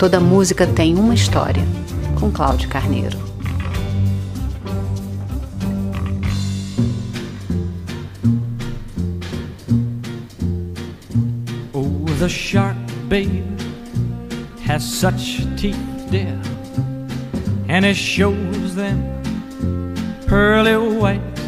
Toda música tem uma história, com Cláudio Carneiro. Oh, the shark, babe, has such teeth, dear, and it shows them pearly white.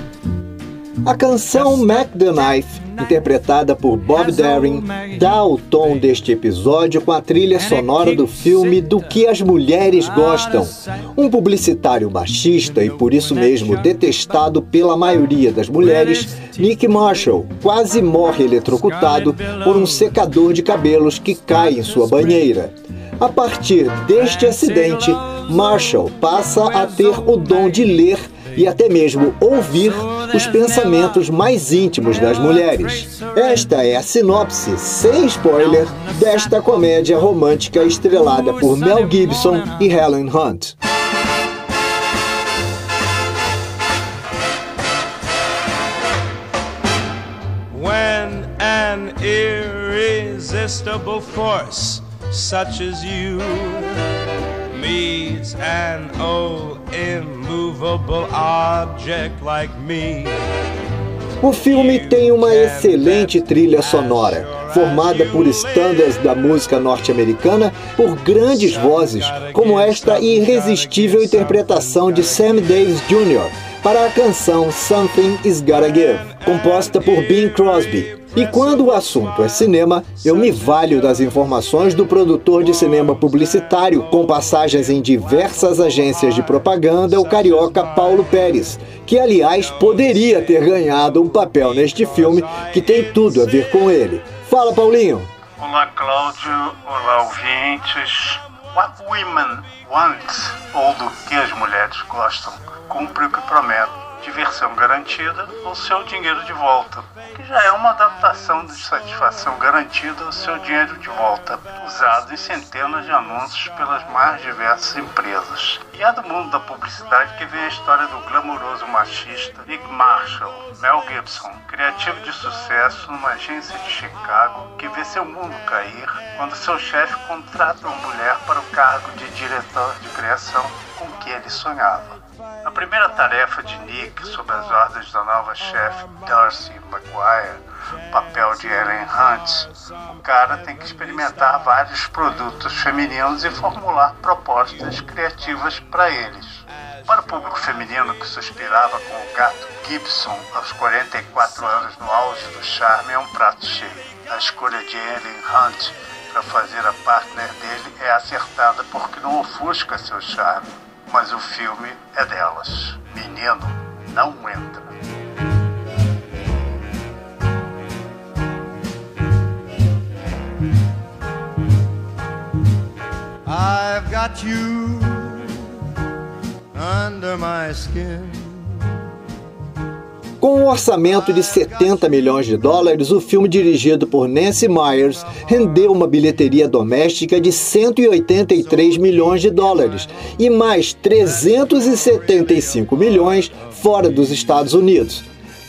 A canção Mac the Knife interpretada por Bob Darin, dá o tom deste episódio com a trilha sonora do filme Do que as Mulheres Gostam. Um publicitário machista e por isso mesmo detestado pela maioria das mulheres, Nick Marshall quase morre eletrocutado por um secador de cabelos que cai em sua banheira. A partir deste acidente, Marshall passa a ter o dom de ler e até mesmo ouvir os pensamentos mais íntimos das mulheres. Esta é a sinopse, sem spoiler, desta comédia romântica estrelada por Mel Gibson e Helen Hunt. Irresistible force such as you meets an old immovable object like me. O filme tem uma excelente trilha sonora, formada por estándares da música norte-americana por grandes vozes, como esta irresistível interpretação de Sam Davis Jr. para a canção Something Is Gotta Give, composta por Bing Crosby. E quando o assunto é cinema, eu me valho das informações do produtor de cinema publicitário, com passagens em diversas agências de propaganda, o carioca Paulo Pérez, que aliás poderia ter ganhado um papel neste filme que tem tudo a ver com ele. Fala, Paulinho! Olá, Cláudio. Olá, ouvintes. What women want, ou do que as mulheres gostam, cumpre o que promete diversão garantida ou seu dinheiro de volta, que já é uma adaptação de satisfação garantida ou seu dinheiro de volta, usado em centenas de anúncios pelas mais diversas empresas. E é do mundo da publicidade que vem a história do glamouroso machista Nick Marshall, Mel Gibson, criativo de sucesso numa agência de Chicago que vê seu mundo cair quando seu chefe contrata uma mulher para o cargo de diretor de criação com que ele sonhava. A primeira tarefa de Nick, sob as ordens da nova chefe Darcy McGuire, papel de Ellen Hunt, o cara tem que experimentar vários produtos femininos e formular propostas criativas para eles. Para o público feminino que suspirava com o gato Gibson aos 44 anos no auge do charme, é um prato cheio. A escolha de Ellen Hunt para fazer a partner dele é acertada porque não ofusca seu charme mas o filme é delas. Menino, não entra. I've got you under my skin. Com um orçamento de 70 milhões de dólares, o filme dirigido por Nancy Myers rendeu uma bilheteria doméstica de 183 milhões de dólares e mais 375 milhões fora dos Estados Unidos.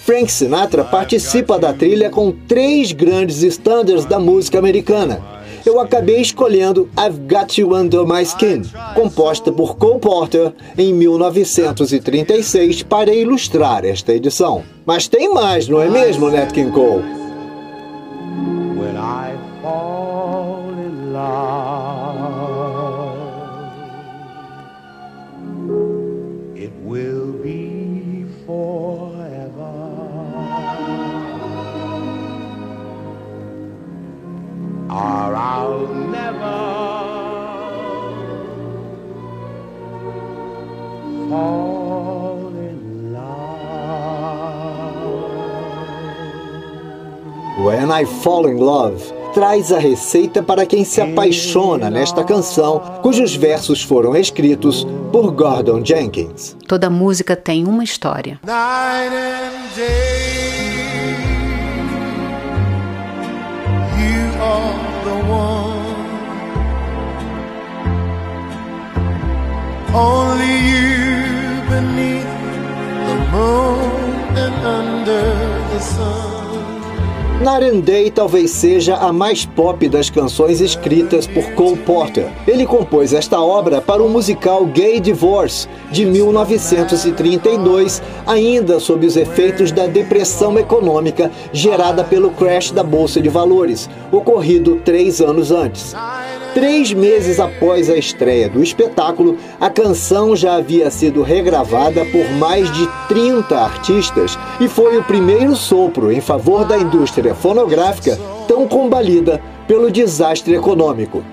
Frank Sinatra participa da trilha com três grandes estándares da música americana eu acabei escolhendo I've Got You Under My Skin, composta por Cole Porter em 1936 para ilustrar esta edição. Mas tem mais, não é mesmo, Nat King Cole? When I Fall in Love traz a receita para quem se apaixona nesta canção, cujos versos foram escritos por Gordon Jenkins. Toda música tem uma história. Night and day, you are the one. Only you beneath the moon and under the sun. Night and Day talvez seja a mais pop das canções escritas por Cole Porter. Ele compôs esta obra para o musical Gay Divorce, de 1932, ainda sob os efeitos da depressão econômica gerada pelo crash da Bolsa de Valores, ocorrido três anos antes. Três meses após a estreia do espetáculo, a canção já havia sido regravada por mais de 30 artistas e foi o primeiro sopro em favor da indústria fonográfica tão combalida pelo desastre econômico.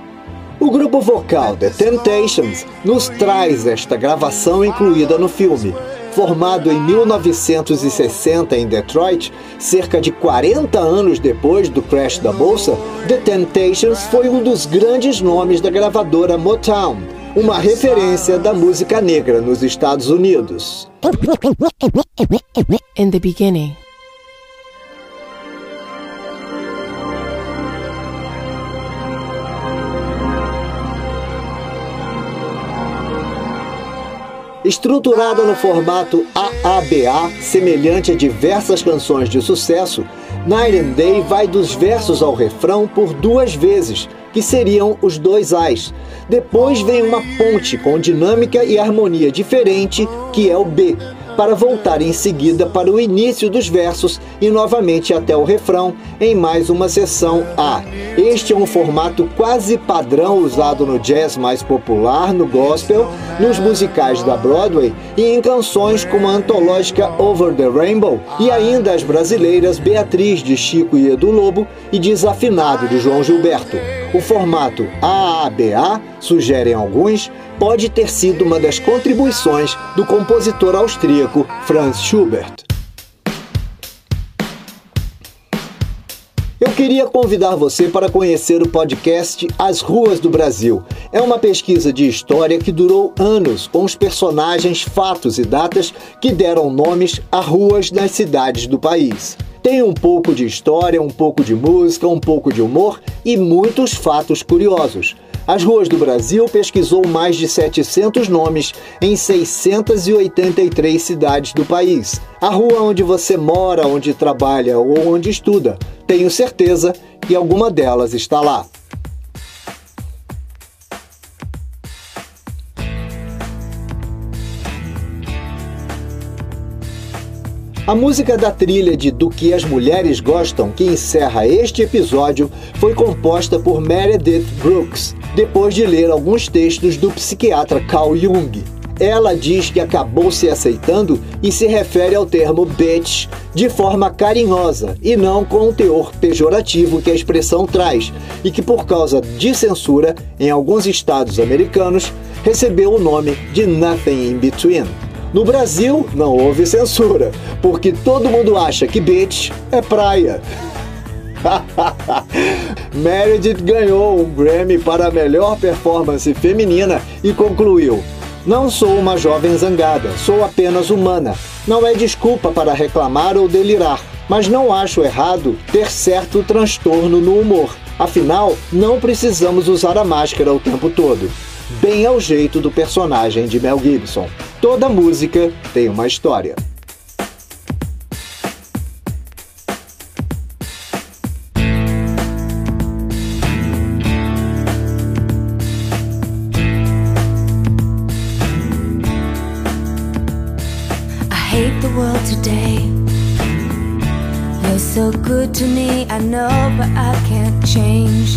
O grupo vocal The Temptations nos traz esta gravação incluída no filme, Formado em 1960 em Detroit, cerca de 40 anos depois do crash da bolsa, The Temptations foi um dos grandes nomes da gravadora Motown, uma referência da música negra nos Estados Unidos. In the beginning, Estruturada no formato AABA, semelhante a diversas canções de sucesso, Night and Day vai dos versos ao refrão por duas vezes, que seriam os dois As. Depois vem uma ponte com dinâmica e harmonia diferente, que é o B para voltar em seguida para o início dos versos e novamente até o refrão em mais uma sessão A. Este é um formato quase padrão usado no jazz mais popular, no gospel, nos musicais da Broadway e em canções como a antológica Over the Rainbow e ainda as brasileiras Beatriz de Chico e Edu Lobo e Desafinado de João Gilberto. O formato AABA, sugerem alguns, pode ter sido uma das contribuições do compositor austríaco Franz Schubert. Eu queria convidar você para conhecer o podcast As Ruas do Brasil. É uma pesquisa de história que durou anos com os personagens, fatos e datas que deram nomes a ruas nas cidades do país. Tem um pouco de história, um pouco de música, um pouco de humor e muitos fatos curiosos. As Ruas do Brasil pesquisou mais de 700 nomes em 683 cidades do país. A rua onde você mora, onde trabalha ou onde estuda, tenho certeza que alguma delas está lá. A música da trilha de Do que as Mulheres Gostam, que encerra este episódio, foi composta por Meredith Brooks, depois de ler alguns textos do psiquiatra Carl Jung. Ela diz que acabou se aceitando e se refere ao termo bitch de forma carinhosa e não com o teor pejorativo que a expressão traz, e que por causa de censura em alguns estados americanos recebeu o nome de Nothing in Between. No Brasil, não houve censura, porque todo mundo acha que beach é praia. Meredith ganhou um Grammy para a melhor performance feminina e concluiu: Não sou uma jovem zangada, sou apenas humana. Não é desculpa para reclamar ou delirar, mas não acho errado ter certo transtorno no humor. Afinal, não precisamos usar a máscara o tempo todo bem ao jeito do personagem de Mel Gibson. Toda música tem uma história. So good to me, I know, but I can't change.